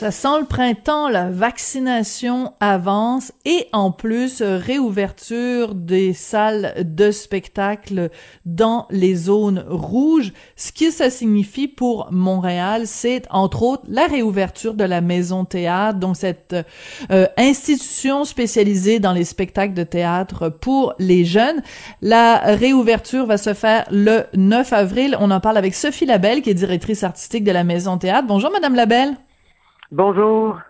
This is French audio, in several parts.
Ça sent le printemps, la vaccination avance et en plus euh, réouverture des salles de spectacle dans les zones rouges. Ce que ça signifie pour Montréal, c'est entre autres la réouverture de la Maison Théâtre, donc cette euh, institution spécialisée dans les spectacles de théâtre pour les jeunes. La réouverture va se faire le 9 avril. On en parle avec Sophie Labelle, qui est directrice artistique de la Maison Théâtre. Bonjour, Madame Labelle. Bonjour.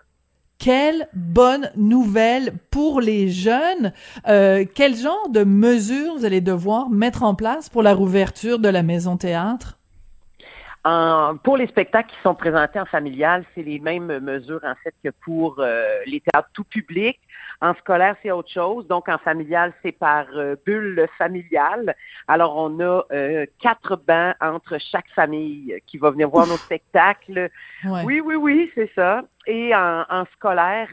Quelle bonne nouvelle pour les jeunes. Euh, quel genre de mesures vous allez devoir mettre en place pour la rouverture de la maison théâtre? En, pour les spectacles qui sont présentés en familial, c'est les mêmes mesures en fait que pour euh, les théâtres tout public. En scolaire, c'est autre chose. Donc, en familial, c'est par euh, bulle familiale. Alors, on a euh, quatre bancs entre chaque famille qui va venir voir nos spectacles. Oui, oui, oui, c'est ça. Et en, en scolaire,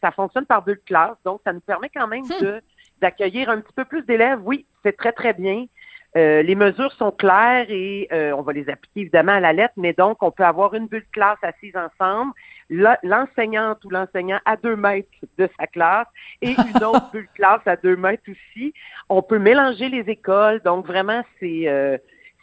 ça fonctionne par bulle classe. Donc, ça nous permet quand même hmm. de d'accueillir un petit peu plus d'élèves. Oui, c'est très, très bien. Euh, les mesures sont claires et euh, on va les appliquer évidemment à la lettre, mais donc on peut avoir une bulle de classe assise ensemble, l'enseignante ou l'enseignant à deux mètres de sa classe et une autre bulle de classe à deux mètres aussi. On peut mélanger les écoles, donc vraiment c'est euh,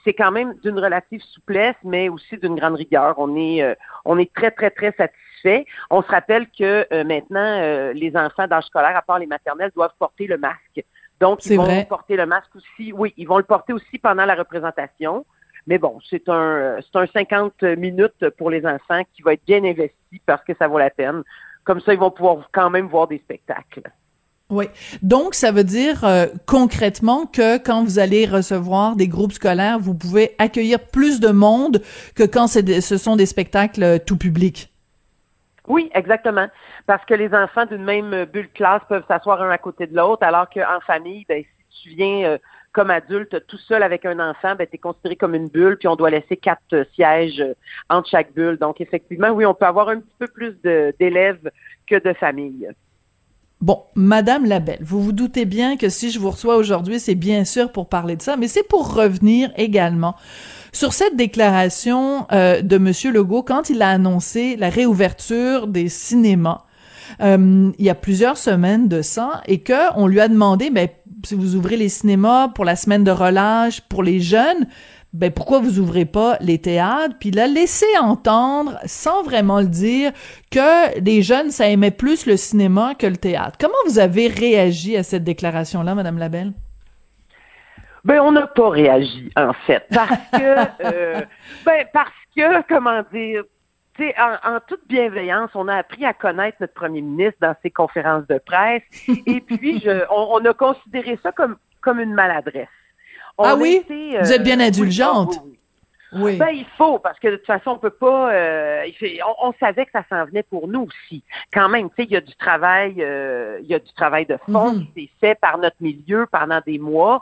c'est quand même d'une relative souplesse, mais aussi d'une grande rigueur. On est on est très très très satisfait. On se rappelle que maintenant les enfants d'âge scolaire, à part les maternelles, doivent porter le masque. Donc, ils vont porter le masque aussi. Oui, ils vont le porter aussi pendant la représentation. Mais bon, c'est un, c'est un 50 minutes pour les enfants qui va être bien investi parce que ça vaut la peine. Comme ça, ils vont pouvoir quand même voir des spectacles. Oui. Donc, ça veut dire euh, concrètement que quand vous allez recevoir des groupes scolaires, vous pouvez accueillir plus de monde que quand ce sont des spectacles euh, tout public? Oui, exactement. Parce que les enfants d'une même bulle classe peuvent s'asseoir un à côté de l'autre, alors qu'en famille, ben, si tu viens euh, comme adulte tout seul avec un enfant, ben, tu es considéré comme une bulle, puis on doit laisser quatre euh, sièges euh, entre chaque bulle. Donc, effectivement, oui, on peut avoir un petit peu plus d'élèves que de familles. Bon, Madame Labelle, vous vous doutez bien que si je vous reçois aujourd'hui, c'est bien sûr pour parler de ça, mais c'est pour revenir également sur cette déclaration euh, de Monsieur Legault quand il a annoncé la réouverture des cinémas. Euh, il y a plusieurs semaines de ça et que on lui a demandé mais si vous ouvrez les cinémas pour la semaine de relâche pour les jeunes ben pourquoi vous ouvrez pas les théâtres? Puis il a laissé entendre sans vraiment le dire que les jeunes ça aimait plus le cinéma que le théâtre. Comment vous avez réagi à cette déclaration là madame Labelle? Ben, on n'a pas réagi, en fait, parce que, euh, ben, parce que, comment dire, en, en, toute bienveillance, on a appris à connaître notre premier ministre dans ses conférences de presse, et puis je, on, a considéré ça comme, comme une maladresse. ah oui? Vous êtes bien euh, indulgente. Oui, Ben, il faut, parce que de toute façon, on peut pas. Euh, on, savait que ça s'en venait pour nous aussi. Quand même, tu sais, il y a du travail, il y a du travail de fond mhm. qui s'est fait par notre milieu pendant des mois.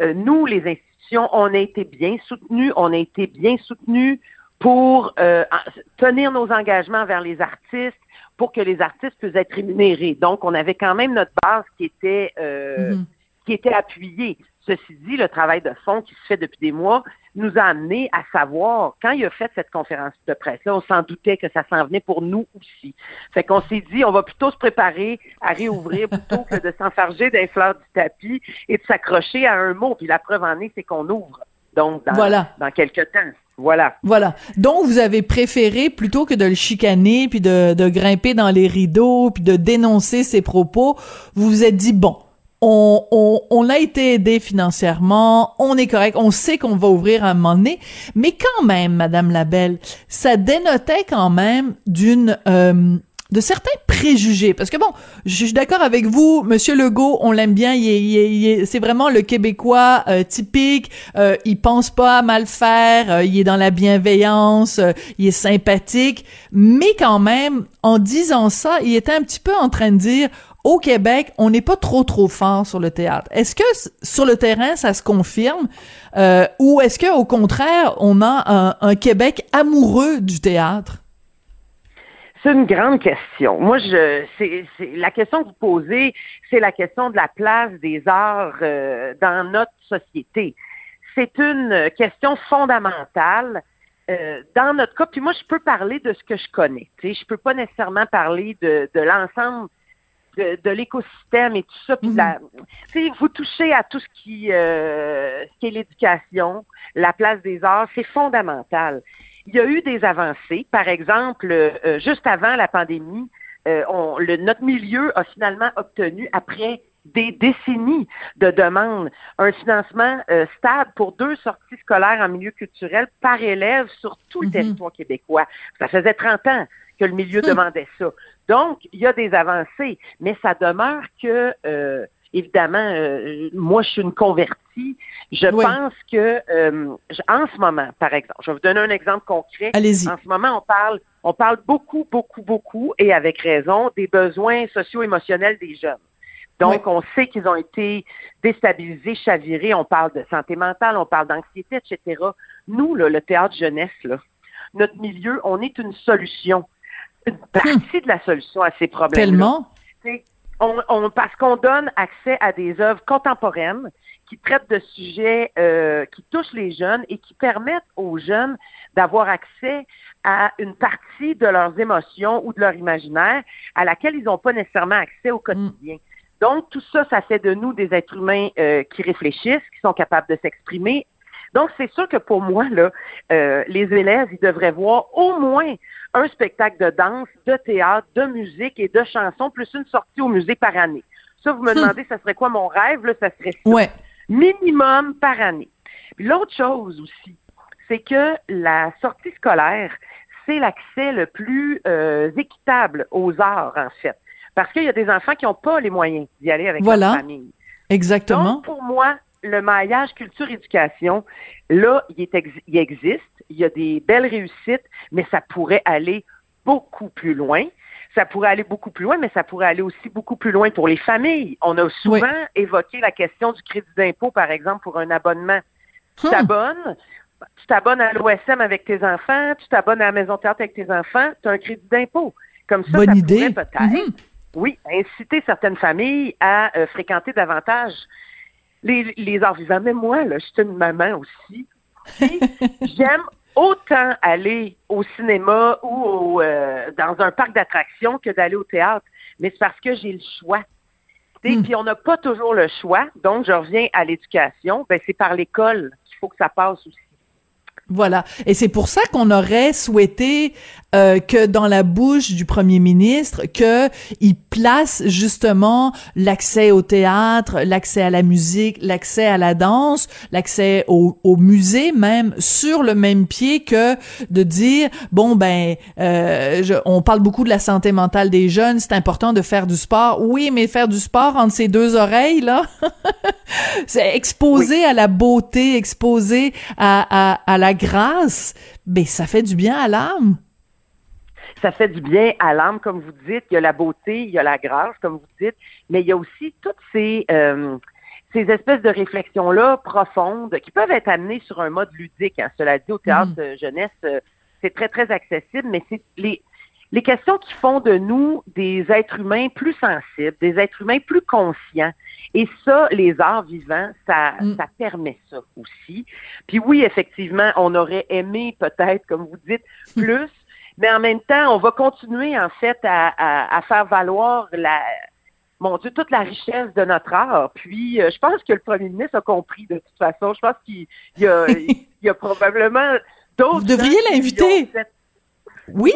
Euh, nous, les institutions, on a été bien soutenus, on a été bien soutenus pour euh, tenir nos engagements vers les artistes, pour que les artistes puissent être rémunérés. Donc, on avait quand même notre base qui était euh, mm-hmm. qui était appuyée. Ceci dit, le travail de fond qui se fait depuis des mois nous a amené à savoir, quand il a fait cette conférence de presse-là, on s'en doutait que ça s'en venait pour nous aussi. Fait qu'on s'est dit, on va plutôt se préparer à réouvrir plutôt que de s'enfarger des fleurs du tapis et de s'accrocher à un mot. Puis la preuve en est, c'est qu'on ouvre. Donc, dans, voilà. dans quelques temps. Voilà. Voilà. Donc, vous avez préféré, plutôt que de le chicaner, puis de, de grimper dans les rideaux, puis de dénoncer ses propos, vous vous êtes dit, bon, on, on, a été aidé financièrement, on est correct, on sait qu'on va ouvrir un moment donné, mais quand même, Madame Labelle, ça dénotait quand même d'une euh, de certains préjugés. Parce que bon, je suis d'accord avec vous, Monsieur Legault, on l'aime bien, il est, c'est vraiment le Québécois euh, typique. Euh, il pense pas à mal faire, euh, il est dans la bienveillance, euh, il est sympathique. Mais quand même, en disant ça, il était un petit peu en train de dire au Québec, on n'est pas trop trop fort sur le théâtre. Est-ce que sur le terrain, ça se confirme, euh, ou est-ce que au contraire, on a un, Québec amoureux du théâtre? C'est une grande question. Moi, je, c'est, la question que vous posez, c'est la question de la place des arts euh, dans notre société. C'est une question fondamentale euh, dans notre cas. Puis moi, je peux parler de ce que je connais. Je peux pas nécessairement parler de l'ensemble de, de l'écosystème et tout ça. Puis la, tu sais, vous touchez à tout ce qui, euh, ce qui est l'éducation, la place des arts, c'est fondamental. Il y a eu des avancées. Par exemple, euh, juste avant la pandémie, euh, on, le, notre milieu a finalement obtenu, après des décennies de demandes, un financement euh, stable pour deux sorties scolaires en milieu culturel par élève sur tout le Mhm. territoire québécois. Ça faisait 30 ans que le milieu Hmm. demandait ça. Donc, il y a des avancées, mais ça demeure que, euh, évidemment, euh, moi, je suis une convertie. Je Oui. pense que, euh, en ce moment, par exemple, je vais vous donner un exemple concret. Allez-y. En ce moment, on parle, on parle beaucoup, beaucoup, beaucoup, et avec raison, des besoins socio-émotionnels des jeunes. Donc, Oui. on sait qu'ils ont été déstabilisés, chavirés. On parle de santé mentale, on parle d'anxiété, etc. Nous, là, le théâtre jeunesse, là, notre milieu, on est une solution, une partie de la solution à ces problèmes. Tellement. On, on- parce qu'on donne accès à des œuvres contemporaines qui traitent de sujets euh, qui touchent les jeunes et qui permettent aux jeunes d'avoir accès à une partie de leurs émotions ou de leur imaginaire à laquelle ils n'ont pas nécessairement accès au quotidien. Donc, tout ça, ça fait de nous des êtres humains euh, qui réfléchissent, qui sont capables de s'exprimer. Donc, c'est sûr que pour moi, là, euh, les élèves, ils devraient voir au moins un spectacle de danse, de théâtre, de musique et de chansons, plus une sortie au musée par année. Ça, vous me Hmm. demandez, ça serait quoi mon rêve? Là, ça serait ça. Ouais. Minimum par année. L'autre chose aussi, c'est que la sortie scolaire, c'est l'accès le plus euh, équitable aux arts, en fait. Parce qu'il y a des enfants qui n'ont pas les moyens d'y aller avec Voilà. leur famille. Exactement. Donc, pour moi, le maillage culture-éducation, là, il, est ex- il existe, il y a des belles réussites, mais ça pourrait aller beaucoup plus loin. Ça pourrait aller beaucoup plus loin, mais ça pourrait aller aussi beaucoup plus loin pour les familles. On a souvent évoqué la question du crédit d'impôt, par exemple, pour un abonnement. Tu Hmm. t'abonnes, tu t'abonnes à l'OSM avec tes enfants, tu t'abonnes à la Maison Théâtre avec tes enfants, tu as un crédit d'impôt. Comme ça, Bonne ça idée. pourrait peut-être Mhm. oui, inciter certaines familles à euh, fréquenter davantage les, les arts vivants. Mais moi, là, je suis une maman aussi. J'aime autant aller au cinéma ou au, euh, dans un parc d'attractions que d'aller au théâtre. Mais c'est parce que j'ai le choix. Hmm. Puis on n'a pas toujours le choix. Donc, je reviens à l'éducation. Ben, c'est par l'école qu'il faut que ça passe aussi. Voilà. Et c'est pour ça qu'on aurait souhaité euh, que dans la bouche du premier ministre, que il place justement l'accès au théâtre, l'accès à la musique, l'accès à la danse, l'accès au, au musée même sur le même pied que de dire bon ben euh, je- on parle beaucoup de la santé mentale des jeunes, c'est important de faire du sport. Oui, mais faire du sport entre ses deux oreilles là, c'est exposé à la beauté, exposé à, à, à la grâce, ben ça fait du bien à l'âme. ça fait du bien à l'âme, comme vous dites. Il y a la beauté, il y a la grâce, comme vous dites, mais il y a aussi toutes ces, euh, ces espèces de réflexions-là profondes qui peuvent être amenées sur un mode ludique. hein. Cela dit, au théâtre euh, jeunesse, euh, c'est très, très accessible, mais c'est les, les questions qui font de nous des êtres humains plus sensibles, des êtres humains plus conscients. Et ça, les arts vivants, ça, Mm. ça permet ça aussi. Puis oui, effectivement, on aurait aimé peut-être, comme vous dites, plus, mais en même temps, on va continuer en fait à, à- à faire valoir la, mon Dieu, toute la richesse de notre art. Puis, euh, je pense que le premier ministre a compris de toute façon. Je pense qu'il il y a, il y a probablement d'autres. Vous devriez l'inviter. ont Oui,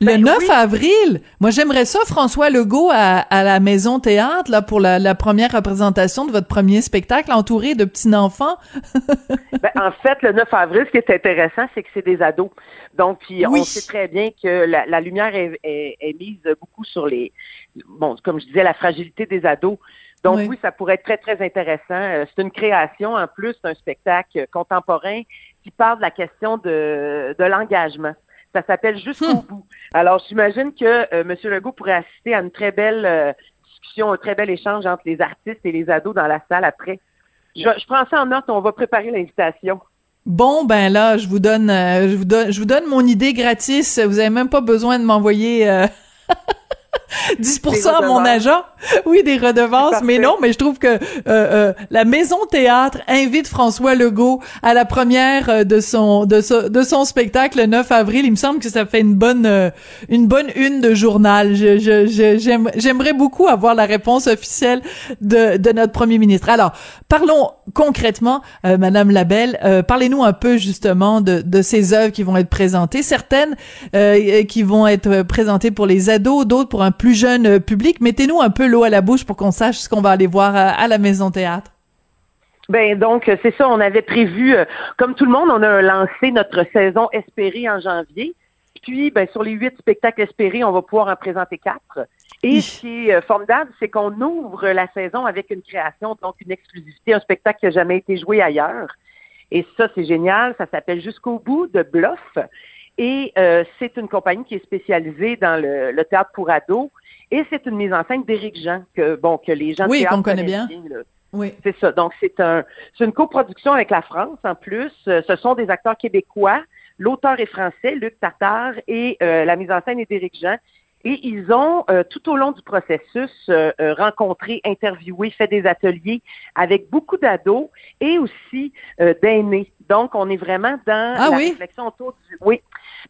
le Ben 9 oui. avril. Moi, j'aimerais ça, François Legault, à, à la Maison Théâtre, là, pour la, la première représentation de votre premier spectacle, entouré de petits enfants. Ben, en fait, le 9 avril, ce qui est intéressant, c'est que c'est des ados. Donc, puis Oui. on sait très bien que la, la lumière est, est- est mise beaucoup sur les, bon, comme je disais, la fragilité des ados. Donc Oui. oui, ça pourrait être très, très intéressant. Euh, C'est une création, en plus, c'est un spectacle contemporain qui parle de la question de, de l'engagement. Ça s'appelle Jusqu'au Hmm. bout. Alors, j'imagine que euh, M. Legault pourrait assister à une très belle euh, discussion, un très bel échange entre les artistes et les ados dans la salle après. Je, je prends ça en note, on va préparer l'invitation. Bon, ben là, je vous donne, euh, je vous donne, je vous donne mon idée gratis. Vous avez même pas besoin de m'envoyer 10% à mon agent. Oui, des redevances, mais non, mais je trouve que euh, euh, la Maison Théâtre invite François Legault à la première euh, de son de, son- de son spectacle le 9 avril. Il me semble que ça fait une bonne euh, une bonne une de journal. Je, je, je- j'aime- j'aimerais beaucoup avoir la réponse officielle de, de notre premier ministre. Alors, parlons concrètement, euh, Madame Labelle. euh, Parlez-nous un peu justement de, de ces œuvres qui vont être présentées. Certaines euh, qui vont être présentées pour les ados, d'autres pour un plus jeune euh, public. Mettez-nous un peu l'eau à la bouche pour qu'on sache ce qu'on va aller voir à, à la Maison Théâtre. Ben donc, euh, c'est ça, on avait prévu, euh, comme tout le monde, on a lancé notre saison espérée en janvier. Puis, ben, sur les huit spectacles espérés, on va pouvoir en présenter quatre. Et ce qui est euh, formidable, c'est qu'on ouvre la saison avec une création, donc une exclusivité, un spectacle qui n'a jamais été joué ailleurs. Et ça, c'est génial. Ça s'appelle Jusqu'au bout de Bluff. Et euh, c'est une compagnie qui est spécialisée dans le, le théâtre pour ados. Et c'est une mise en scène d'Éric Jean, que, bon, que les gens Oui, qu'on connaît bien. là. Oui. C'est ça. Donc, c'est un, c'est une coproduction avec la France en plus. Euh, Ce sont des acteurs québécois. L'auteur est français, Luc Tartare, et euh, la mise en scène est d'Éric Jean. Et ils ont, euh, tout au long du processus, euh, euh, rencontré, interviewé, fait des ateliers avec beaucoup d'ados et aussi euh, d'aînés. Donc, on est vraiment dans Ah la oui? réflexion autour du... Oui,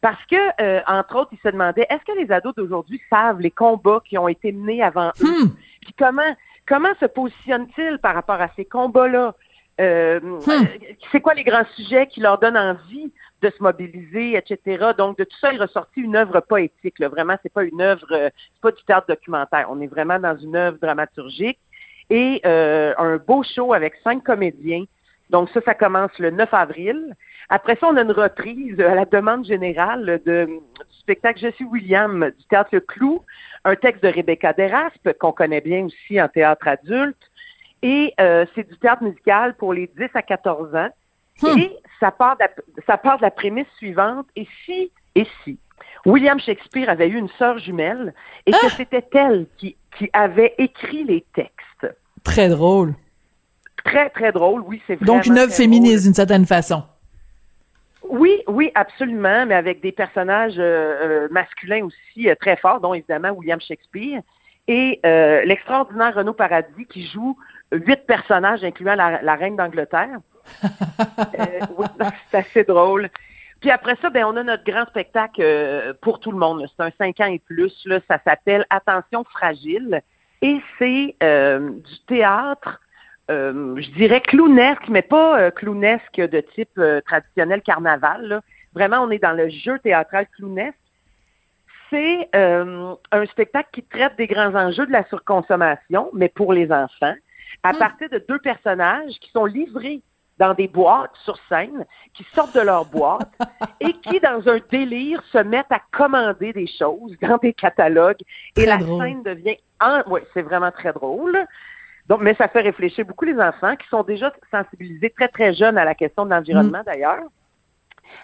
parce que, euh, entre autres, ils se demandaient, est-ce que les ados d'aujourd'hui savent les combats qui ont été menés avant eux? Hmm. Puis comment comment se positionne-t-il par rapport à ces combats-là? Euh, euh, C'est quoi les grands sujets qui leur donnent envie de se mobiliser, etc. Donc, de tout ça est ressorti une œuvre poétique. Là. Vraiment, c'est pas une œuvre, euh, c'est pas du théâtre documentaire. On est vraiment dans une œuvre dramaturgique et euh, un beau show avec cinq comédiens. Donc, ça, ça commence le 9 avril. Après ça, on a une reprise à la demande générale de, du spectacle Je suis William du théâtre Le Clou, un texte de Rebecca Deraspe, qu'on connaît bien aussi en théâtre adulte. Et euh, c'est du théâtre musical pour les 10 à 14 ans. Hmm. Et ça part, de la, ça part de la prémisse suivante. Et si, et si, William Shakespeare avait eu une sœur jumelle et que c'était elle qui, qui avait écrit les textes. Très drôle. Très, très drôle, oui, c'est vraiment Donc, une œuvre féministe d'une certaine façon. Oui, oui, absolument, mais avec des personnages euh, euh, masculins aussi euh, très forts, dont évidemment William Shakespeare et euh, l'extraordinaire Renaud Paradis qui joue huit personnages, incluant la, la reine d'Angleterre. Euh, oui, c'est assez drôle. Puis après ça, ben, on a notre grand spectacle euh, pour tout le monde. C'est un 5 ans et plus. Là, ça s'appelle Attention fragile. Et c'est euh, du théâtre, euh, je dirais clownesque, mais pas euh, clownesque de type euh, traditionnel carnaval. là. Vraiment, on est dans le jeu théâtral clownesque. C'est euh, un spectacle qui traite des grands enjeux de la surconsommation, mais pour les enfants, à partir de deux personnages qui sont livrés dans des boîtes sur scène, qui sortent de leur boîte et qui, dans un délire, se mettent à commander des choses dans des catalogues. Et la drôle. scène devient... En... Oui, c'est vraiment très drôle. Donc, mais ça fait réfléchir beaucoup les enfants qui sont déjà sensibilisés très, très jeunes à la question de l'environnement, d'ailleurs.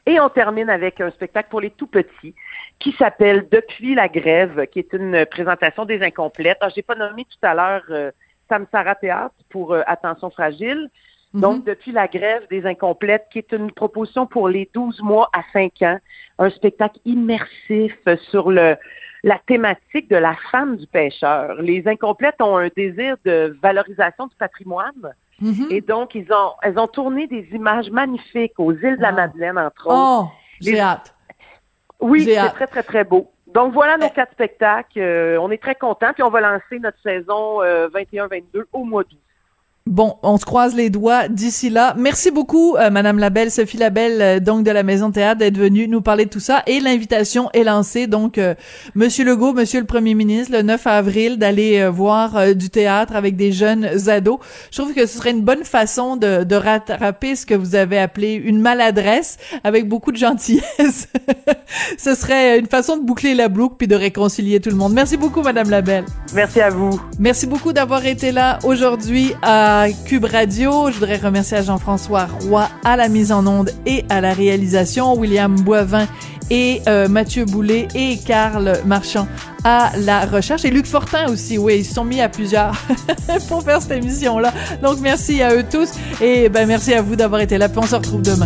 Et on termine avec un spectacle pour les tout petits qui s'appelle Depuis la grève, qui est une présentation des incomplètes. Ah, j'ai pas nommé tout à l'heure euh, Samsara Théâtre pour euh, Attention fragile. Donc, depuis la grève des incomplètes, qui est une proposition pour les 12 mois à 5 ans, un spectacle immersif sur le, la thématique de la femme du pêcheur. Les incomplètes ont un désir de valorisation du patrimoine. Mhm. Et donc, ils ont, elles ont tourné des images magnifiques aux îles de la Wow. Madeleine, entre autres. Oh, j'ai hâte. Oui, c'est très, très, très beau. Donc, voilà nos Eh. quatre spectacles. Euh, on est très contents. Puis, on va lancer notre saison euh, 21-22 au mois d'août. Bon, on se croise les doigts d'ici là. Merci beaucoup, euh, Madame Labelle, Sophie Labelle, euh, donc de la Maison Théâtre, d'être venue nous parler de tout ça. Et l'invitation est lancée, donc, euh, Monsieur Legault, Monsieur le Premier ministre, le 9 avril, d'aller voir du théâtre avec des jeunes ados. Je trouve que ce serait une bonne façon de, de rattraper ce que vous avez appelé une maladresse avec beaucoup de gentillesse. ce serait une façon de boucler la boucle puis de réconcilier tout le monde. Merci beaucoup, Madame Labelle. Merci à vous. Merci beaucoup d'avoir été là aujourd'hui à Cube Radio. Je voudrais remercier Jean-François Roy à la mise en onde et à la réalisation, William Boivin et euh, Mathieu Boulet et Carl Marchand à la recherche et Luc Fortin aussi. Oui, ils se sont mis à plusieurs pour faire cette émission-là. Donc merci à eux tous et ben merci à vous d'avoir été là. Puis on se retrouve demain.